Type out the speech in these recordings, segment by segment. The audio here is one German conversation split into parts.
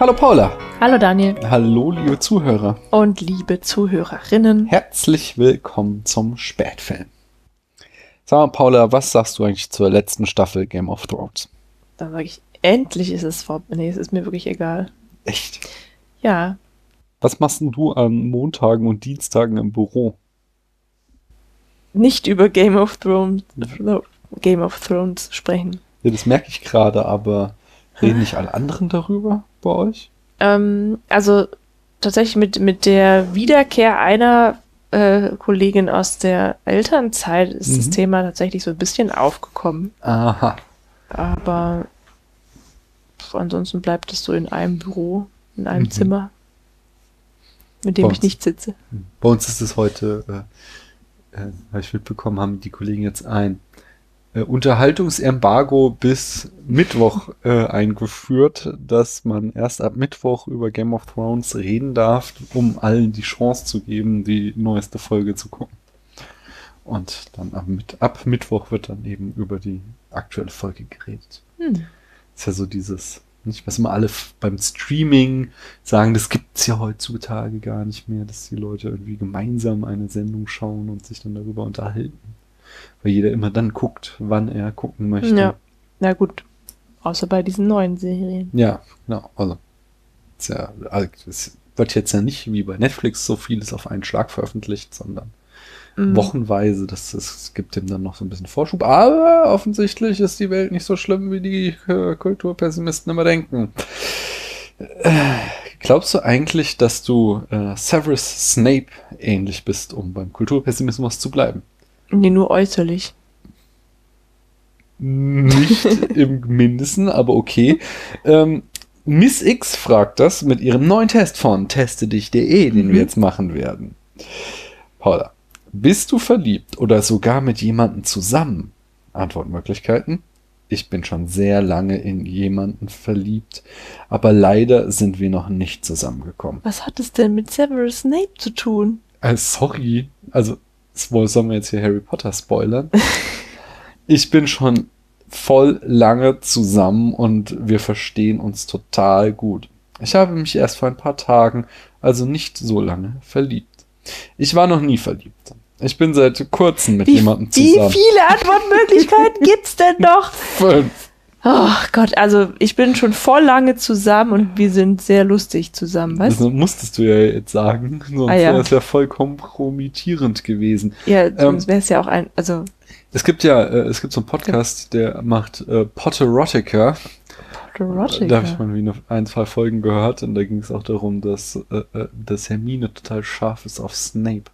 Hallo Paula. Hallo Daniel. Hallo liebe Zuhörer. Und liebe Zuhörerinnen. Herzlich willkommen zum Spätfilm. Sag mal Paula, was sagst du eigentlich zur letzten Staffel Game of Thrones? Da sage ich, endlich ist es vorbei. Nee, es ist mir wirklich egal. Echt? Ja. Was machst denn du an Montagen und Dienstagen im Büro? Nicht über Game of Thrones, Game of Thrones sprechen. Ja, das merke ich gerade, aber reden nicht alle anderen darüber bei euch? Ähm, also tatsächlich mit, mit der Wiederkehr einer äh, Kollegin aus der Elternzeit ist mhm. das Thema tatsächlich so ein bisschen aufgekommen. Aha. Aber ansonsten bleibt es so in einem Büro, in einem mhm. Zimmer, mit dem ich nicht sitze. Bei uns ist es heute, äh, äh, habe ich mitbekommen, haben die Kollegen jetzt ein äh, Unterhaltungsembargo bis Mittwoch äh, eingeführt, dass man erst ab Mittwoch über Game of Thrones reden darf, um allen die Chance zu geben, die neueste Folge zu gucken. Und dann ab, ab Mittwoch wird dann eben über die aktuelle Folge geredet. Hm. Ist ja so dieses, nicht, was immer alle beim Streaming sagen, das gibt's ja heutzutage gar nicht mehr, dass die Leute irgendwie gemeinsam eine Sendung schauen und sich dann darüber unterhalten weil jeder immer dann guckt, wann er gucken möchte. Ja, na gut. Außer bei diesen neuen Serien. Ja, genau. Also, es also, wird jetzt ja nicht wie bei Netflix so vieles auf einen Schlag veröffentlicht, sondern mhm. wochenweise. Das, das gibt dem dann noch so ein bisschen Vorschub. Aber offensichtlich ist die Welt nicht so schlimm, wie die äh, Kulturpessimisten immer denken. Äh, glaubst du eigentlich, dass du äh, Severus Snape ähnlich bist, um beim Kulturpessimismus zu bleiben? Nee, nur äußerlich. Nicht im Mindesten, aber okay. Ähm, Miss X fragt das mit ihrem neuen Test von testedich.de, den mhm. wir jetzt machen werden. Paula, bist du verliebt oder sogar mit jemandem zusammen? Antwortmöglichkeiten. Ich bin schon sehr lange in jemanden verliebt, aber leider sind wir noch nicht zusammengekommen. Was hat es denn mit Severus Snape zu tun? Äh, sorry, also sollen wir jetzt hier Harry Potter spoilern? ich bin schon voll lange zusammen und wir verstehen uns total gut. Ich habe mich erst vor ein paar Tagen, also nicht so lange, verliebt. Ich war noch nie verliebt. Ich bin seit kurzem mit wie, jemandem zusammen. Wie viele Antwortmöglichkeiten gibt's denn noch? Fünf. Oh Gott, also ich bin schon voll lange zusammen und wir sind sehr lustig zusammen, weißt du? Das musstest du ja jetzt sagen, sonst ah, ja. wäre es ja voll kompromittierend gewesen. Ja, sonst ähm, wäre es ja auch ein, also. Es gibt ja, äh, es gibt so einen Podcast, der macht äh, Potterotica. Potterotica. Da habe ich mal wie ein, zwei Folgen gehört und da ging es auch darum, dass, äh, äh, dass Hermine total scharf ist auf Snape.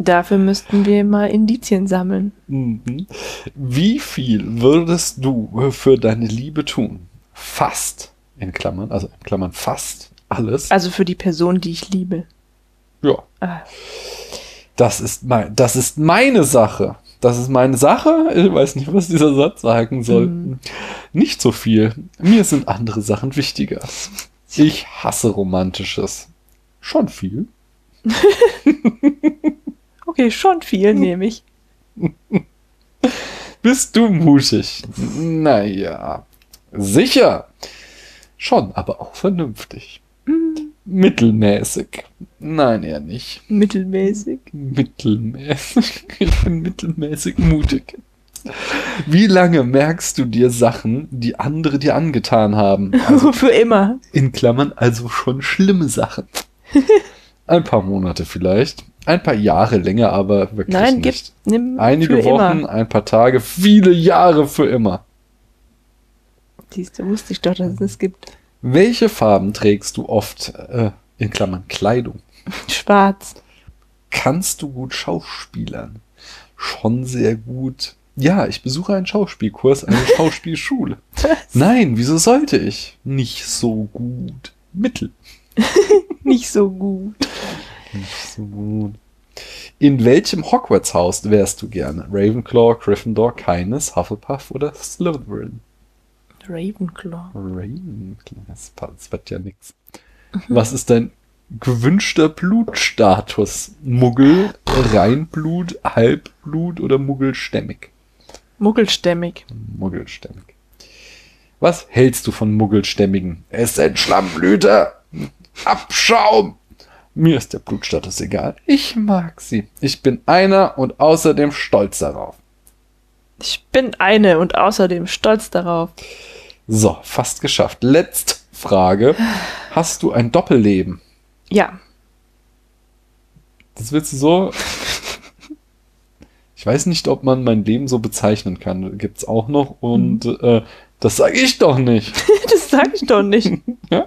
Dafür müssten wir mal Indizien sammeln. Mhm. Wie viel würdest du für deine Liebe tun? Fast, in Klammern, also in Klammern fast alles. Also für die Person, die ich liebe. Ja. Ah. Das ist mein, das ist meine Sache. Das ist meine Sache. Ich weiß nicht, was dieser Satz sagen soll. Mhm. Nicht so viel. Mir sind andere Sachen wichtiger. Ich hasse Romantisches. Schon viel. Okay, schon viel nehme ich. Bist du mutig? Naja, sicher. Schon, aber auch vernünftig. Mm. Mittelmäßig. Nein, eher nicht. Mittelmäßig? Mittelmäßig. Ich bin mittelmäßig mutig. Wie lange merkst du dir Sachen, die andere dir angetan haben? Also Für immer. In Klammern also schon schlimme Sachen. Ein paar Monate vielleicht. Ein paar Jahre länger, aber wirklich Nein, nicht. Gib, nimm Einige Wochen, immer. ein paar Tage, viele Jahre für immer. Siehst du, wusste ich doch, dass es das gibt. Welche Farben trägst du oft, äh, in Klammern Kleidung? Schwarz. Kannst du gut schauspielern? Schon sehr gut. Ja, ich besuche einen Schauspielkurs, eine Schauspielschule. Nein, wieso sollte ich? Nicht so gut. Mittel. Nicht so gut. In welchem Hogwarts-Haus wärst du gerne? Ravenclaw, Gryffindor, keines, Hufflepuff oder Slytherin? Ravenclaw. Ravenclaw, das, das wird ja nix. Mhm. Was ist dein gewünschter Blutstatus? Muggel, Reinblut, Halbblut oder Muggelstämmig? Muggelstämmig. Muggelstämmig. Was hältst du von Muggelstämmigen? Ist ein Schlammblüter. Abschaum. Mir ist der Blutstatus egal. Ich mag sie. Ich bin einer und außerdem stolz darauf. Ich bin eine und außerdem stolz darauf. So, fast geschafft. Letzte Frage. Hast du ein Doppelleben? Ja. Das willst du so. Ich weiß nicht, ob man mein Leben so bezeichnen kann. Gibt's auch noch. Und Mhm. äh, das sage ich doch nicht. Das sag ich doch nicht.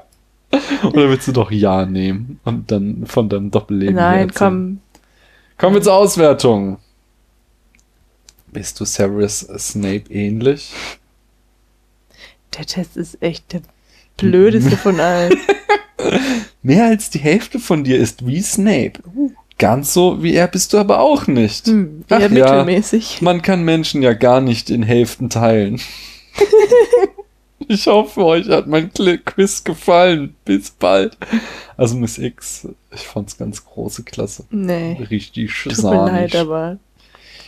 Oder willst du doch Ja nehmen und dann von deinem Doppelleben Nein, komm. Kommen wir zur Auswertung. Bist du Severus Snape ähnlich? Der Test ist echt der blödeste von allen. Mehr als die Hälfte von dir ist wie Snape. Ganz so wie er bist du aber auch nicht. Hm, Ach eher ja. mittelmäßig. Man kann Menschen ja gar nicht in Hälften teilen. ich hoffe, euch hat mein Quiz gefallen. Bis bald. Also Miss X, ich fand's ganz große Klasse. Nee. Richtig Tut mir leid, aber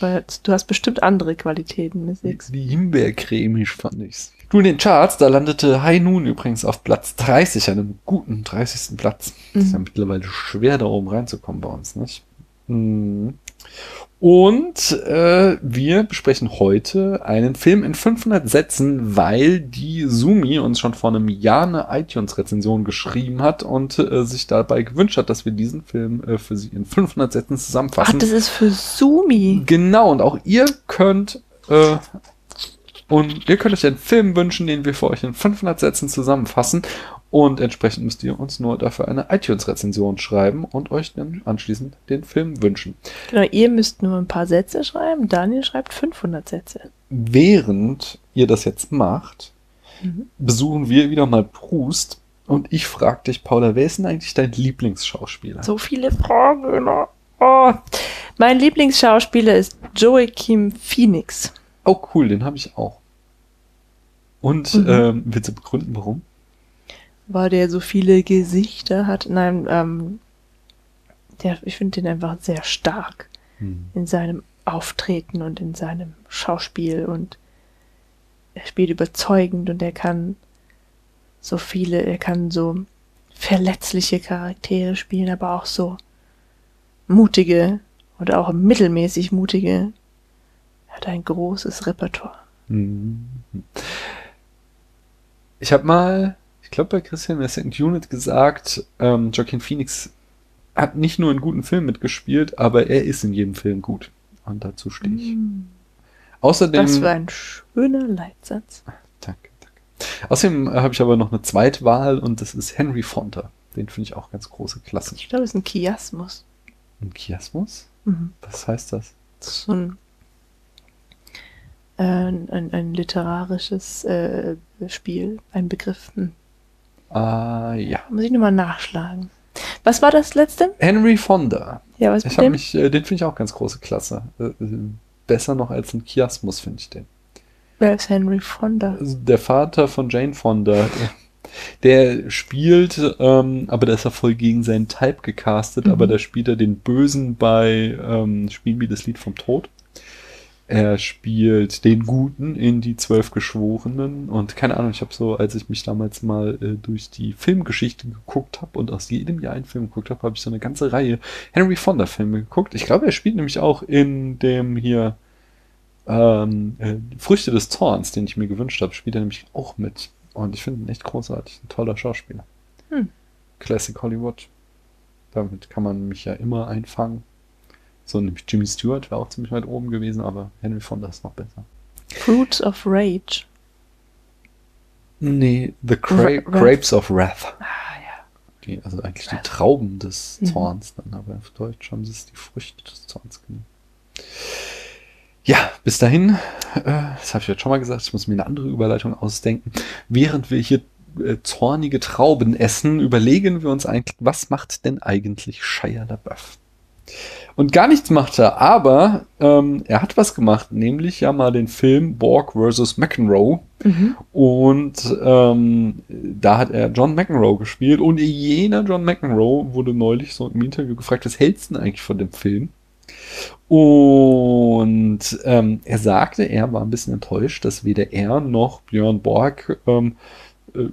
weil du hast bestimmt andere Qualitäten, Miss X. Wie himbeercremig fand ich's. Du in den Charts, da landete High Noon übrigens auf Platz 30, einem guten 30. Platz. Ist ja Mhm. mittlerweile schwer, da oben reinzukommen bei uns, nicht? Mhm. Und äh, wir besprechen heute einen Film in 500 Sätzen, weil die Sumi uns schon vor einem Jahr eine iTunes-Rezension geschrieben hat und äh, sich dabei gewünscht hat, dass wir diesen Film äh, für sie in 500 Sätzen Ach, zusammenfassen. das ist für Sumi. Genau, und auch ihr könnt äh, und ihr könnt euch einen Film wünschen, den wir für euch in 500 Sätzen zusammenfassen. Und entsprechend müsst ihr uns nur dafür eine iTunes-Rezension schreiben und euch dann anschließend den Film wünschen. Genau, ihr müsst nur ein paar Sätze schreiben. Daniel schreibt 500 Sätze. Während ihr das jetzt macht, Mhm. besuchen wir wieder mal Proust. Und ich frage dich, Paula, wer ist denn eigentlich dein Lieblingsschauspieler? So viele Fragen immer. Oh. Mein Lieblingsschauspieler ist Joachim Phoenix. Oh, cool, den habe ich auch. Und Mhm. ähm, willst du begründen, warum? Weil der so viele Gesichter hat. Nein, ähm, der, ich finde den einfach sehr stark in seinem Auftreten und in seinem Schauspiel und er spielt überzeugend und er kann so viele, er kann so verletzliche Charaktere spielen, aber auch so mutige oder auch mittelmäßig mutige. Er hat ein großes Repertoire. Mhm. Ich habe mal, ich glaube bei Christian in der Second Unit gesagt, ähm, Joaquin Phoenix hat nicht nur in guten Filmen mitgespielt, aber er ist in jedem Film gut. Und dazu stehe ich. Außerdem, Das war ein schöner Leitsatz. danke, danke. Außerdem äh, habe ich aber noch eine Zweitwahl und das ist Henry Fonda. Den finde ich auch ganz große Klasse. Ich glaube, es ist ein Chiasmus. Ein Chiasmus? Mhm. Was heißt das? Das ist so ein, äh, ein, ein literarisches äh, Spiel, ein Begriff. Hm. Ah, ja. Muss ich nochmal nachschlagen. Was war das letzte? Henry Fonda. Ja, was Ich mit habe dem? mich, äh, den finde ich auch ganz große Klasse. Äh, äh, besser noch als ein Chiasmus, finde ich den. Wer ist Henry Fonda? Der Vater von Jane Fonda, der, der spielt, ähm, aber da ist er voll gegen seinen Type gecastet, Mhm. aber da spielt er den Bösen bei ähm, Spielen wie das Lied vom Tod. Er spielt den Guten in die Zwölf Geschworenen und keine Ahnung, ich habe so, als ich mich damals mal äh, durch die Filmgeschichte geguckt habe und aus jedem Jahr einen Film geguckt habe, habe ich so eine ganze Reihe Henry Fonda Filme geguckt. Ich glaube, er spielt nämlich auch in dem hier ähm, äh, Früchte des Zorns, den ich mir gewünscht habe, spielt er nämlich auch mit. Und ich finde ihn echt großartig. Ein toller Schauspieler. Hm. Classic Hollywood. Damit kann man mich ja immer einfangen. So nämlich Jimmy Stewart wäre auch ziemlich weit oben gewesen, aber Henry Fonda ist noch besser. Fruits of Rage. Nee, The Cra Ra- Wrath. Grapes of Wrath. Ah ja. Die, also eigentlich die Trauben des Mhm. Zorns dann, aber auf Deutsch haben sie es die Früchte des Zorns genannt. Ja, bis dahin, äh, das habe ich jetzt schon mal gesagt, ich muss mir eine andere Überleitung ausdenken. Während wir hier äh, zornige Trauben essen, überlegen wir uns eigentlich, was macht denn eigentlich Shia LaBeouf? Und gar nichts macht er, aber ähm, er hat was gemacht, nämlich ja mal den Film Borg vs. McEnroe. Mhm. Und ähm, da hat er John McEnroe gespielt und jener John McEnroe wurde neulich so im Interview gefragt, was hältst du denn eigentlich von dem Film? Und ähm, er sagte, er war ein bisschen enttäuscht, dass weder er noch Björn Borg ähm, äh,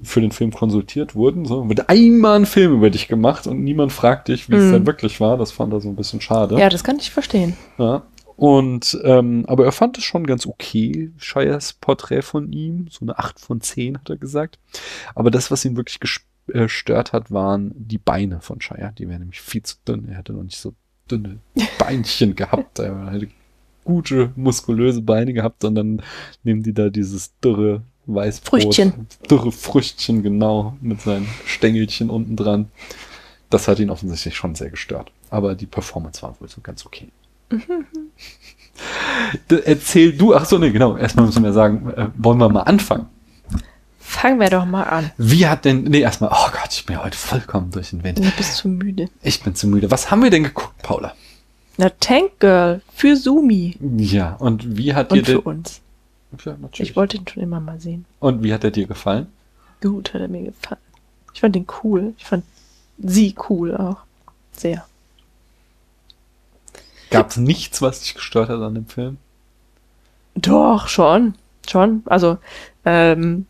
für den Film konsultiert wurden. So wird einmal ein Film über dich gemacht und niemand fragt dich, wie es Mhm. denn wirklich war. Das fand er so ein bisschen schade. Ja, das kann ich verstehen. Ja. Und ähm, aber er fand es schon ganz okay, Shires Porträt von ihm. So eine 8 von 10, hat er gesagt. Aber das, was ihn wirklich äh, gestört hat, waren die Beine von Shire. Die wären nämlich viel zu dünn. Er hätte noch nicht so dünne Beinchen gehabt. Er hätte gute, muskulöse Beine gehabt und dann nehmen die da dieses dürre Weißbrot. Früchtchen. Dürre Früchtchen, genau, mit seinen Stängelchen unten dran. Das hat ihn offensichtlich schon sehr gestört. Aber die Performance war wohl so ganz okay. D- Erzähl du, ach so, nee, genau. Erstmal müssen wir sagen, äh, wollen wir mal anfangen. Fangen wir doch mal an. Wie hat denn, nee, erstmal, oh Gott, ich bin ja heute vollkommen durch den Wind. Du bist zu müde. Ich bin zu müde. Was haben wir denn geguckt, Paula? Na, Tank Girl für Sumi Ja, und wie hat dir und für denn, uns. Ja, natürlich. Ich wollte ihn schon immer mal sehen. Und wie hat er dir gefallen? Gut, hat er mir gefallen. Ich fand ihn cool. Ich fand sie cool auch. Sehr. Gab es nichts, was dich gestört hat an dem Film? Doch, schon. Schon. Also, ähm,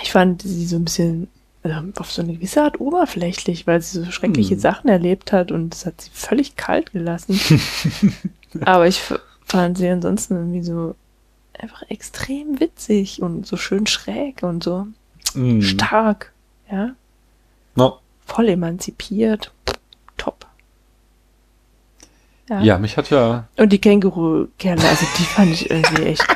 ich fand sie so ein bisschen ähm, auf so eine gewisse Art oberflächlich, weil sie so schreckliche Hm. Sachen erlebt hat und das hat sie völlig kalt gelassen. Aber ich fand sie ansonsten irgendwie so einfach extrem witzig und so schön schräg und so Mhm. stark. Ja. No. Voll emanzipiert. Top. Ja, mich hat ja Und die Känguru-Kerle, also die fand ich irgendwie echt.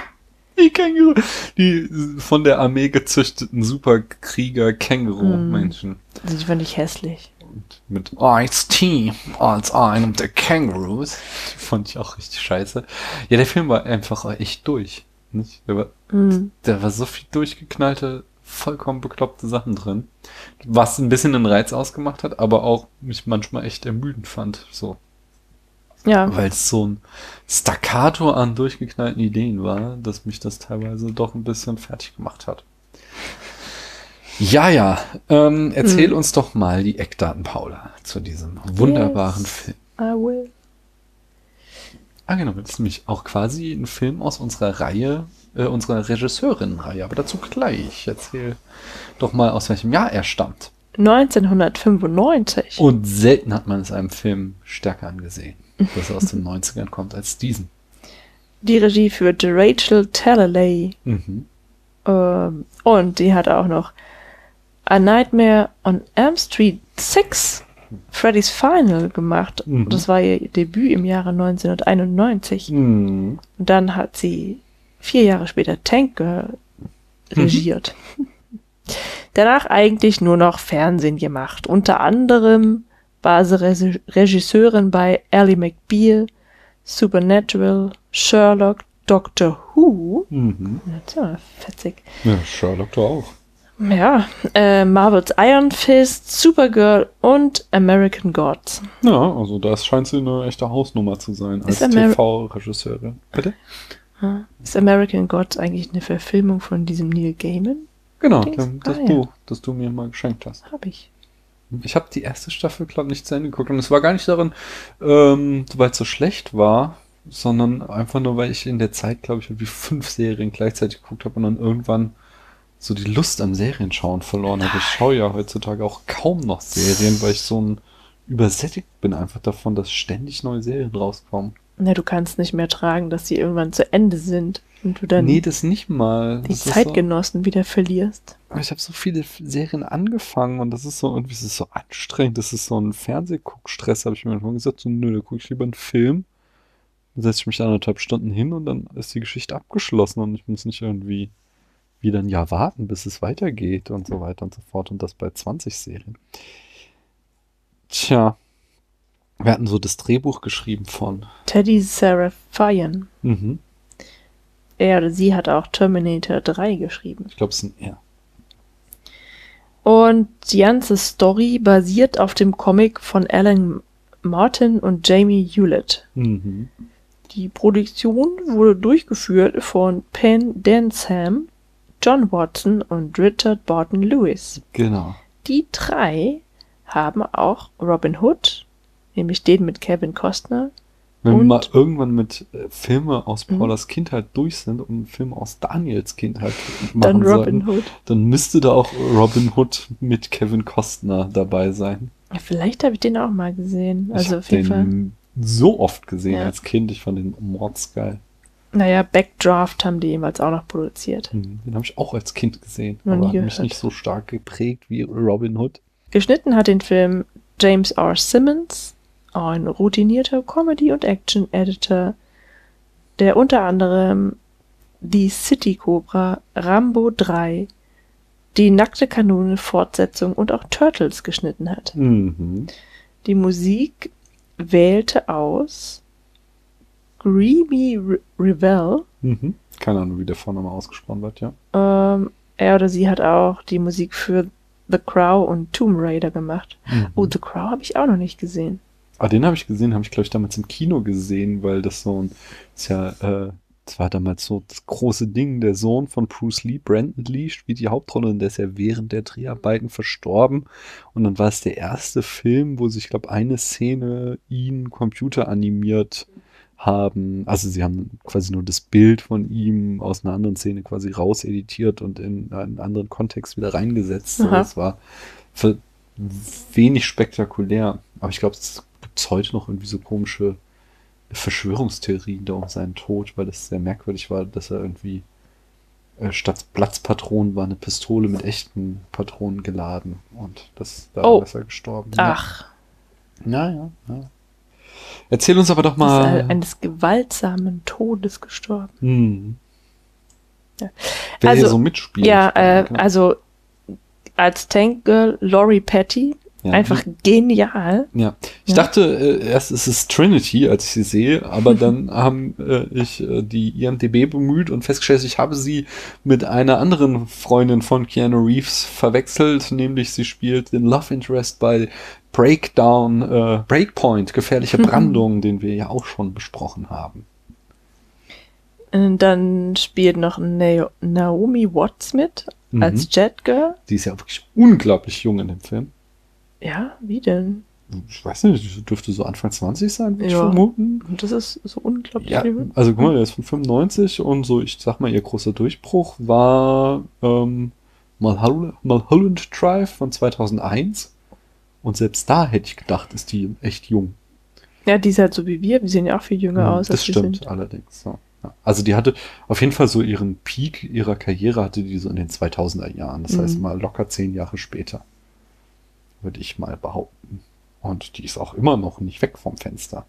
die Känguru, die von der Armee gezüchteten Superkrieger Känguru-Menschen. Also die fand ich hässlich. Mit Ice-T als einem der Kängurus. Die fand ich auch richtig scheiße. Ja, der Film war einfach echt durch. Nicht? Der war, Mhm. da war so viel durchgeknallte, vollkommen bekloppte Sachen drin. Was ein bisschen den Reiz ausgemacht hat, aber auch mich manchmal echt ermüdend fand. So. Ja. Weil es so ein Staccato an durchgeknallten Ideen war, dass mich das teilweise doch ein bisschen fertig gemacht hat. Ja, ja. Ähm, erzähl Hm. uns doch mal die Eckdaten, Paula, zu diesem wunderbaren Yes. Film. I will. Ah, genau, das ist nämlich auch quasi ein Film aus unserer Reihe, äh, unserer Regisseurinnenreihe, aber dazu gleich. Erzähl doch mal, aus welchem Jahr er stammt. 1995. Und selten hat man es einem Film stärker angesehen, dass er aus den 90ern kommt, als diesen. Die Regie führte Rachel Talalay. Mhm. Ähm, und die hat auch noch A Nightmare on Elm Street 6, Freddy's Final gemacht. Mhm. Das war ihr Debüt im Jahre 1991. Mhm. Und dann hat sie vier Jahre später Tank Girl regiert. Danach eigentlich nur noch Fernsehen gemacht. Unter anderem war sie Resi- Regisseurin bei Ally McBeal, Supernatural, Sherlock, Doctor Who. Mhm. Das ist ja fetzig. Ja, Sherlock doch auch. Ja, äh, Marvel's Iron Fist, Supergirl und American Gods. Ja, also das scheint sie eine echte Hausnummer zu sein als TV-Regisseurin. Bitte? Ja. Ist American Gods eigentlich eine Verfilmung von diesem Neil Gaiman? Genau, Dings. dem- das Ah, ja. du, das du mir mal geschenkt hast. Hab ich. Ich habe die erste Staffel, glaube nicht zu Ende geguckt. Und es war gar nicht darin, ähm, weil es so schlecht war, sondern einfach nur, weil ich in der Zeit, glaube ich, irgendwie fünf Serien gleichzeitig geguckt habe und dann irgendwann so die Lust am Serienschauen verloren habe. Ich schaue ja heutzutage auch kaum noch Serien, weil ich so ein übersättigt bin einfach davon, dass ständig neue Serien rauskommen. Na, du kannst nicht mehr tragen, dass sie irgendwann zu Ende sind und du dann nee, das nicht mal. die Das Zeitgenossen wieder verlierst. So, ich habe so viele Serien angefangen und das ist so irgendwie, es ist so anstrengend. Das ist so ein Fernsehguckstress, habe ich mir irgendwann gesagt. So, nö, da gucke ich lieber einen Film. Dann setze ich mich anderthalb Stunden hin und dann ist die Geschichte abgeschlossen und ich muss nicht irgendwie wieder ein Jahr warten, bis es weitergeht und so weiter und so fort. Und das bei 20 Serien. Tja. Wir hatten so das Drehbuch geschrieben von. Teddy Serafian. Mhm. Er oder sie hat auch Terminator 3 geschrieben. Ich glaube, es sind er. Und die ganze Story basiert auf dem Comic von Alan Martin und Jamie Hewlett. Mhm. Die Produktion wurde durchgeführt von Penn Densham, John Watson und Richard Barton Lewis. Genau. Die drei haben auch Robin Hood, nämlich den mit Kevin Costner, Wenn wir mal irgendwann mit äh, Filme aus Mhm. Paulas Kindheit durch sind und Filme aus Daniels Kindheit Dann machen Robin sollten, Hood. dann müsste da auch Robin Hood mit Kevin Costner dabei sein. Ja, vielleicht habe ich den auch mal gesehen. ich Also habe auf jeden Fall. den so oft gesehen Ja. als Kind. Ich fand den mordsgeil. Naja, Backdraft haben die jeweils auch noch produziert. Mhm. Den habe ich auch als Kind gesehen, Noch aber nie hat mich gehört. nicht so stark geprägt wie Robin Hood. Geschnitten hat den Film James R. Simmons, ein routinierter Comedy- und Action-Editor, der unter anderem die City Cobra, Rambo 3, die Nackte Kanone Fortsetzung und auch Turtles geschnitten hat. Mhm. Die Musik wählte aus Greeby Re Revell. Mhm. Keine Ahnung, wie der Vorname ausgesprochen wird, ja. Ähm, er oder sie hat auch die Musik für The Crow und Tomb Raider gemacht. Mhm. Oh, The Crow habe ich auch noch nicht gesehen. Ah, den habe ich gesehen, habe ich glaube ich damals im Kino gesehen, weil das so ein, ist ja, äh, das war damals so das große Ding, der Sohn von Bruce Lee, Brandon Lee, spielt die Hauptrolle und der ist ja während der Dreharbeiten verstorben. Und dann war es der erste Film, wo sich, glaube eine Szene ihn computeranimiert haben. Also sie haben quasi nur das Bild von ihm aus einer anderen Szene quasi rauseditiert und in einen anderen Kontext wieder reingesetzt. Aha. das war wenig spektakulär. Aber ich glaube, es gibt heute noch irgendwie so komische Verschwörungstheorien da um seinen Tod, weil das sehr merkwürdig war, dass er irgendwie äh, statt Platzpatronen war eine Pistole mit echten Patronen geladen und das da Oh. ist er gestorben. Ach, Ja, ja, ja. Erzähl uns aber doch ist mal. er eines gewaltsamen Todes gestorben. Hm. Ja. Wer hier Also, so mitspielt. Ja, äh, genau. also als Tankgirl Laurie Petty, Ja. einfach genial. Ja, ich Ja. dachte äh, erst ist es Trinity, als ich sie sehe, aber dann haben äh, ich äh, die IMDb bemüht und festgestellt, ich habe sie mit einer anderen Freundin von Keanu Reeves verwechselt, nämlich sie spielt den Love Interest bei Breakdown, äh, Breakpoint, gefährliche Brandung, den wir ja auch schon besprochen haben. Und dann spielt noch Na Naomi Watts mit Mhm. als Jetgirl. Die ist ja wirklich unglaublich jung in dem Film. Ja, wie denn? Ich weiß nicht, dürfte so Anfang 20 sein, würde ich Ja. vermuten. Und das ist so unglaublich Ja, also guck mal, der ist von 95 und so, ich sag mal, ihr großer Durchbruch war ähm, Mulholland, Mulholland Drive von 2001. Und selbst da hätte ich gedacht, ist die echt jung. Ja, die ist halt so wie wir. Wir sehen ja auch viel jünger Mhm, aus, das als stimmt sind. allerdings. So. Ja. Also die hatte auf jeden Fall so ihren Peak ihrer Karriere hatte die so in den 2000er Jahren. Das heißt Mhm. mal locker zehn Jahre später. Würde ich mal behaupten. Und die ist auch immer noch nicht weg vom Fenster.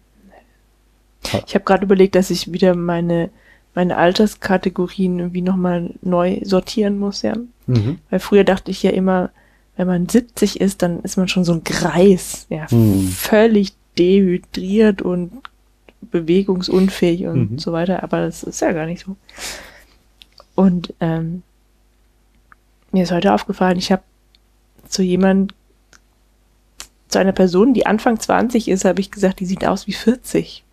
Ich habe gerade überlegt, dass ich wieder meine, meine Alterskategorien irgendwie nochmal neu sortieren muss, ja. Mhm. Weil früher dachte ich ja immer, wenn man 70 ist, dann ist man schon so ein Greis, ja, Hm. völlig dehydriert und bewegungsunfähig und Mhm. so weiter, aber das ist ja gar nicht so. Und ähm, mir ist heute aufgefallen, ich habe zu jemand, zu einer Person, die Anfang 20 ist, habe ich gesagt, die sieht aus wie 40.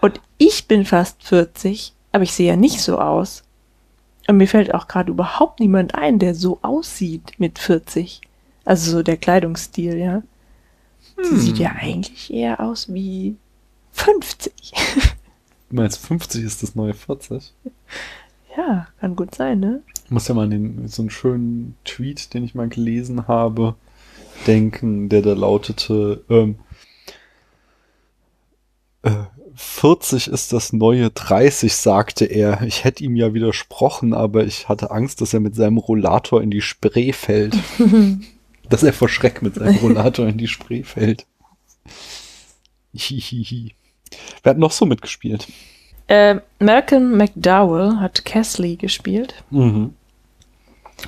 und ich bin fast 40, aber ich sehe ja nicht so aus. Und mir fällt auch gerade überhaupt niemand ein, der so aussieht mit 40. Also so der Kleidungsstil, ja. Sie Hm. sieht ja eigentlich eher aus wie 50. Du meinst, 50 ist das neue 40? ja, kann gut sein, ne? Ich muss ja mal den, so einen schönen Tweet, den ich mal gelesen habe, denken, der da lautete, ähm, äh, 40 ist das neue 30, sagte er. Ich hätte ihm ja widersprochen, aber ich hatte Angst, dass er mit seinem Rollator in die Spree fällt. dass er vor Schreck mit seinem Rollator in die Spree fällt. Hihihi. Wer hat noch so mitgespielt? Äh, Malcolm McDowell hat Casley gespielt. Mhm.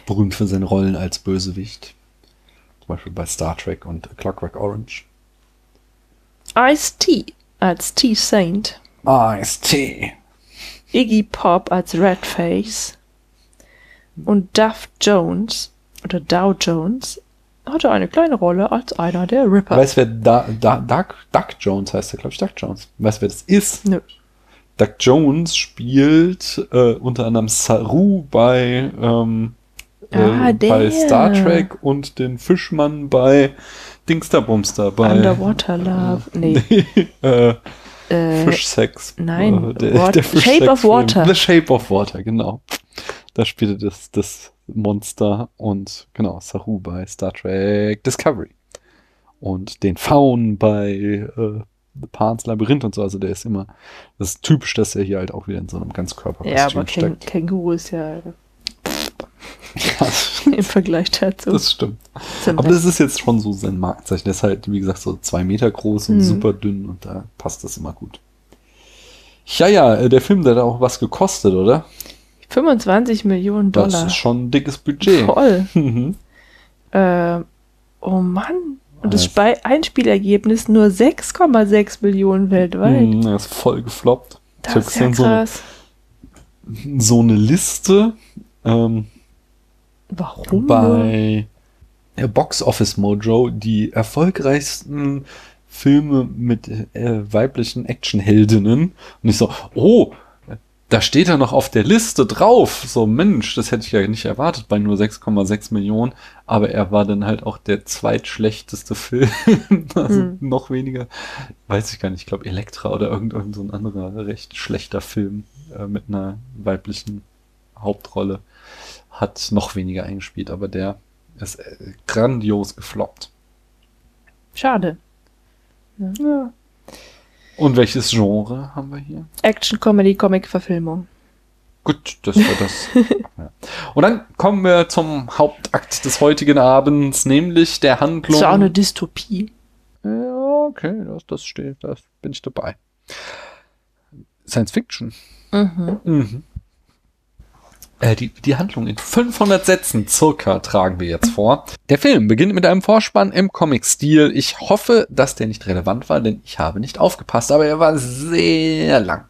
Berühmt für seine Rollen als Bösewicht. Zum Beispiel bei Star Trek und Clockwork Orange. Ice-T als T-Saint. Ice-T. Iggy Pop als Redface. Und Duff Jones oder Dow Jones hatte eine kleine Rolle als einer der Ripper. Weißt du, wer da, da, Duck, Duck Jones heißt? Der glaube ich Duck Jones. Weißt du, wer das ist? Nö. Duck Jones spielt äh, unter anderem Saru bei ähm, Ah, äh, bei der. Star Trek und den Fischmann bei Dingsterbumster bei Underwater Love. Nee. äh, äh, Fischsex. nein, Äh, Wat- Shape of. Water. The Shape of Water, genau. Da spielte das, das Monster und genau, Saru bei Star Trek Discovery. Und den Faun bei äh, Pan's Labyrinth und so. Also der ist immer, das ist typisch, dass er hier halt auch wieder in so einem Ganzkörperkostüm ja, aber steckt. Känguru ist ja Ja, im Vergleich dazu. das stimmt. zum Aber das ist jetzt schon so sein Markenzeichen. Der ist halt, wie gesagt, so zwei Meter groß und Mhm. super dünn und da passt das immer gut. Ja, ja, äh, der Film, der hat auch was gekostet, oder? 25 Millionen Das Dollar. ist schon ein dickes Budget. Voll. Mhm. Äh, oh Mann. Und das Ja. Spei Einspielergebnis nur 6,6 Millionen weltweit. Mhm, Er ist voll gefloppt. Das ist ja gesehen, so, eine- krass. so eine Liste ähm, Warum? bei der Box Office Mojo die erfolgreichsten Filme mit äh, weiblichen Actionheldinnen. Und ich so, oh, da steht er noch auf der Liste drauf. So, Mensch, das hätte ich ja nicht erwartet bei nur 6,6 Millionen. Aber er war dann halt auch der zweitschlechteste Film. also Hm. noch weniger, weiß ich gar nicht. Ich glaube, Elektra oder irgend, irgend so ein anderer recht schlechter Film äh, mit einer weiblichen Hauptrolle hat noch weniger eingespielt. Aber der ist äh, grandios gefloppt. Schade. Ja. Und welches Genre haben wir hier? Action, Comedy, Comic-Verfilmung. Gut, das war das. ja. Und dann kommen wir zum Hauptakt des heutigen Abends, nämlich der Das Handlung. ist ja auch eine Dystopie. ja, okay, das, das steht, da bin ich dabei. Science Fiction. Mhm. Mhm. Äh, die, die Handlung in 500 Sätzen circa tragen wir jetzt vor. Der Film beginnt mit einem Vorspann im Comic-Stil. Ich hoffe, dass der nicht relevant war, denn ich habe nicht aufgepasst, aber er war sehr lang.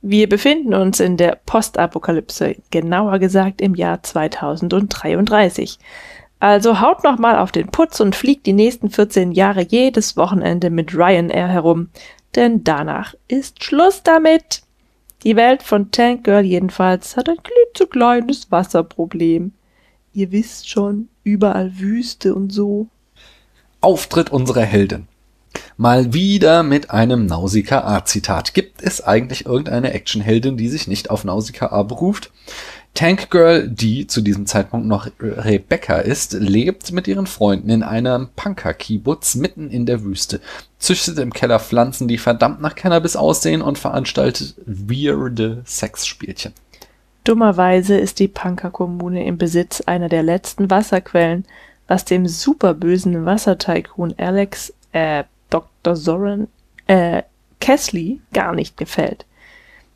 Wir befinden uns in der Postapokalypse, genauer gesagt im Jahr 2033. Also haut noch mal auf den Putz und fliegt die nächsten 14 Jahre jedes Wochenende mit Ryanair herum, denn danach ist Schluss damit. Die Welt von Tank Girl jedenfalls hat ein klitzekleines Wasserproblem. Ihr wisst schon, überall Wüste und so. Auftritt unserer Heldin. Mal wieder mit einem Nausicaa-Zitat. Gibt es eigentlich irgendeine Actionheldin, die sich nicht auf Nausicaa beruft? Tank Girl, die zu diesem Zeitpunkt noch Rebecca ist, lebt mit ihren Freunden in einem Punker-Kibbutz mitten in der Wüste, züchtet im Keller Pflanzen, die verdammt nach Cannabis aussehen und veranstaltet weirde Sexspielchen. Dummerweise ist die Punker-Kommune im Besitz einer der letzten Wasserquellen, was dem superbösen Wassertycoon Alex, äh, Dr. Zoran, äh, Kesley gar nicht gefällt.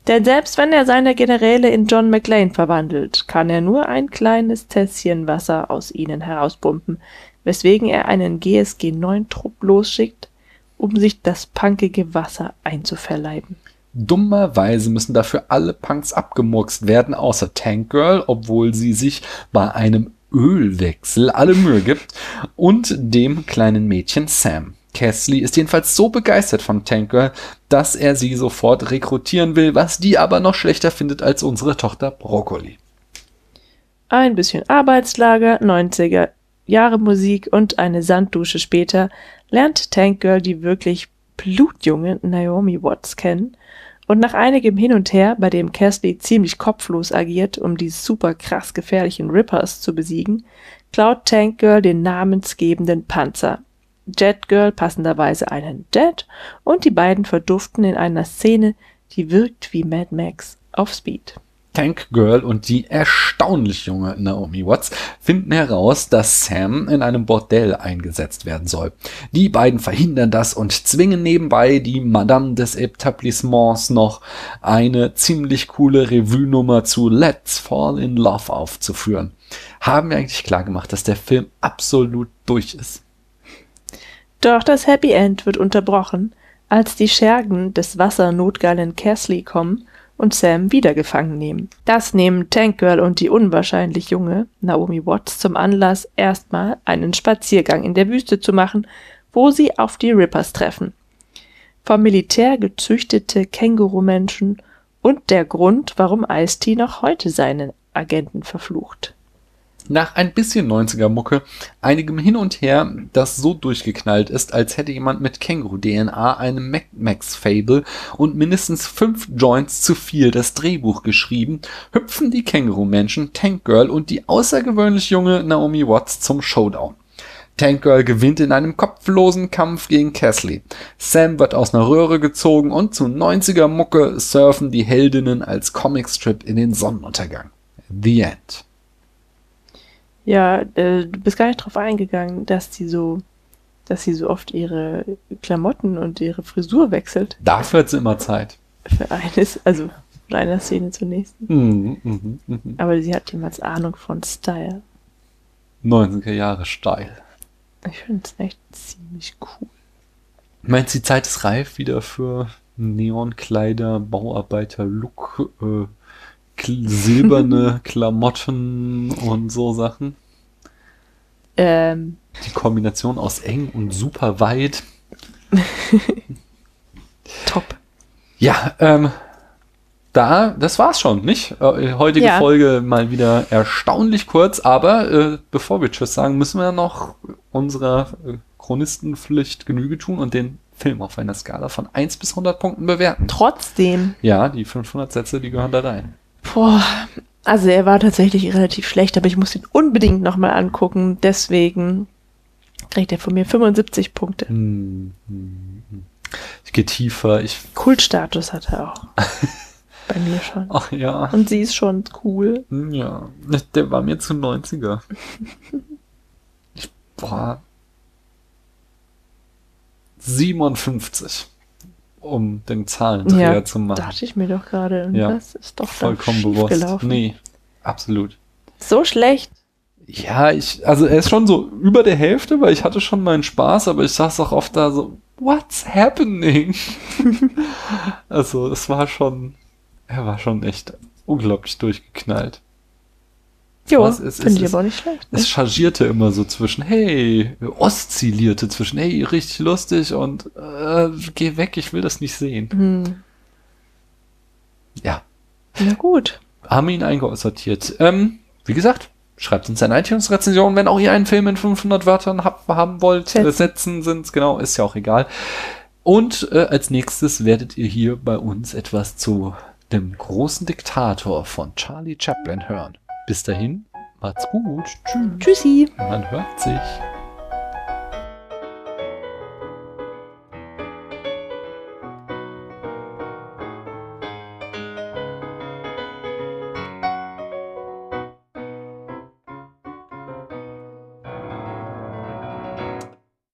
Denn selbst wenn er seine Generäle in John McLean verwandelt, kann er nur ein kleines Tässchen Wasser aus ihnen herauspumpen, weswegen er einen GSG-9-Trupp losschickt, um sich das punkige Wasser einzuverleiben. Dummerweise müssen dafür alle Punks abgemurkst werden, außer Tank Girl, obwohl sie sich bei einem Ölwechsel alle Mühe gibt, und dem kleinen Mädchen Sam. Kesley ist jedenfalls so begeistert von Tank Girl, dass er sie sofort rekrutieren will, was die aber noch schlechter findet als unsere Tochter Broccoli. Ein bisschen Arbeitslager, 90er Jahre Musik und eine Sanddusche später lernt Tank Girl die wirklich blutjunge Naomi Watts kennen und nach einigem Hin und Her, bei dem Cassidy ziemlich kopflos agiert, um die super krass gefährlichen Rippers zu besiegen, klaut Tank Girl den namensgebenden Panzer. Jet Girl passenderweise einen Jet und die beiden verduften in einer Szene, die wirkt wie Mad Max auf Speed. Tank Girl und die erstaunlich junge Naomi Watts finden heraus, dass Sam in einem Bordell eingesetzt werden soll. Die beiden verhindern das und zwingen nebenbei die Madame des Etablissements noch eine ziemlich coole Revue-Nummer zu Let's Fall in Love aufzuführen. Haben wir eigentlich klar gemacht, dass der Film absolut durch ist? Doch das Happy End wird unterbrochen, als die Schergen des wassernotgeilen Kesley kommen und Sam wieder gefangen nehmen. Das nehmen Tank Girl und die unwahrscheinlich junge Naomi Watts zum Anlass, erstmal einen Spaziergang in der Wüste zu machen, wo sie auf die Rippers treffen. Vom Militär gezüchtete Kängurumenschen und der Grund, warum Ice-T noch heute seinen Agenten verflucht. Nach ein bisschen 90er-Mucke, einigem Hin und Her, das so durchgeknallt ist, als hätte jemand mit Känguru-DNA einem Mac Max-Fable und mindestens fünf Joints zu viel das Drehbuch geschrieben, hüpfen die Känguru-Menschen, Tank Girl und die außergewöhnlich junge Naomi Watts zum Showdown. Tank Girl gewinnt in einem kopflosen Kampf gegen Casley. Sam wird aus einer Röhre gezogen und zu 90er Mucke surfen die Heldinnen als Comicstrip in den Sonnenuntergang. The End. Ja, äh, du bist gar nicht drauf eingegangen, dass die so, dass sie so oft ihre Klamotten und ihre Frisur wechselt. Dafür hat sie immer Zeit. Für eines, also von einer Szene zur nächsten. Mhm, mhm, mhm. Aber sie hat jemals Ahnung von Style. 90er Jahre Style. Ich finde es echt ziemlich cool. Meinst du, die Zeit ist reif wieder für Neonkleider, Bauarbeiter, Look, äh, silberne Klamotten und so Sachen? Ähm, Die Kombination aus eng und super weit. top. Ja, ähm, da, das war's schon, nicht? Äh, heutige Ja. Folge mal wieder erstaunlich kurz, aber äh, bevor wir Tschüss sagen, müssen wir noch unserer äh, Chronistenpflicht Genüge tun und den Film auf einer Skala von 1 bis 100 Punkten bewerten. Trotzdem, Ja, die 500 Sätze, die gehören da rein. Boah, also er war tatsächlich relativ schlecht, aber ich muss ihn unbedingt nochmal angucken. Deswegen kriegt er von mir 75 Punkte. Hm, hm, hm. Ich gehe tiefer, ich. Kultstatus hat er auch. Bei mir schon. Ach ja. Und sie ist schon cool. Ja, der war mir zu 90er. Ich, boah. 57. Um den Zahlendreher Ja, zu machen. Dachte ich mir doch gerade. Und Ja, das ist doch Vollkommen bewusst. gelaufen. Nee, absolut. So schlecht. Ja, ich, also er ist schon so über der Hälfte, weil ich hatte schon meinen Spaß, aber ich saß auch oft da so, what's happening? also es war schon, er war schon echt unglaublich durchgeknallt. Jo, finde ich aber auch nicht schlecht. ne? Es chargierte immer so zwischen, hey, oszillierte zwischen, hey, richtig lustig und äh, geh weg, ich will das nicht sehen. Hm. Ja, Na gut. haben ihn eingesortiert. Ähm, wie gesagt, schreibt uns eine iTunes-Rezension, wenn auch ihr einen Film in 500 Wörtern habt, haben wollt. Sätzen. Äh, Sätzen sind genau, ist ja auch egal. Und äh, als nächstes werdet ihr hier bei uns etwas zu dem großen Diktator von Charlie Chaplin hören. Bis dahin, macht's gut. Tschüss. Tschüssi. Man hört sich.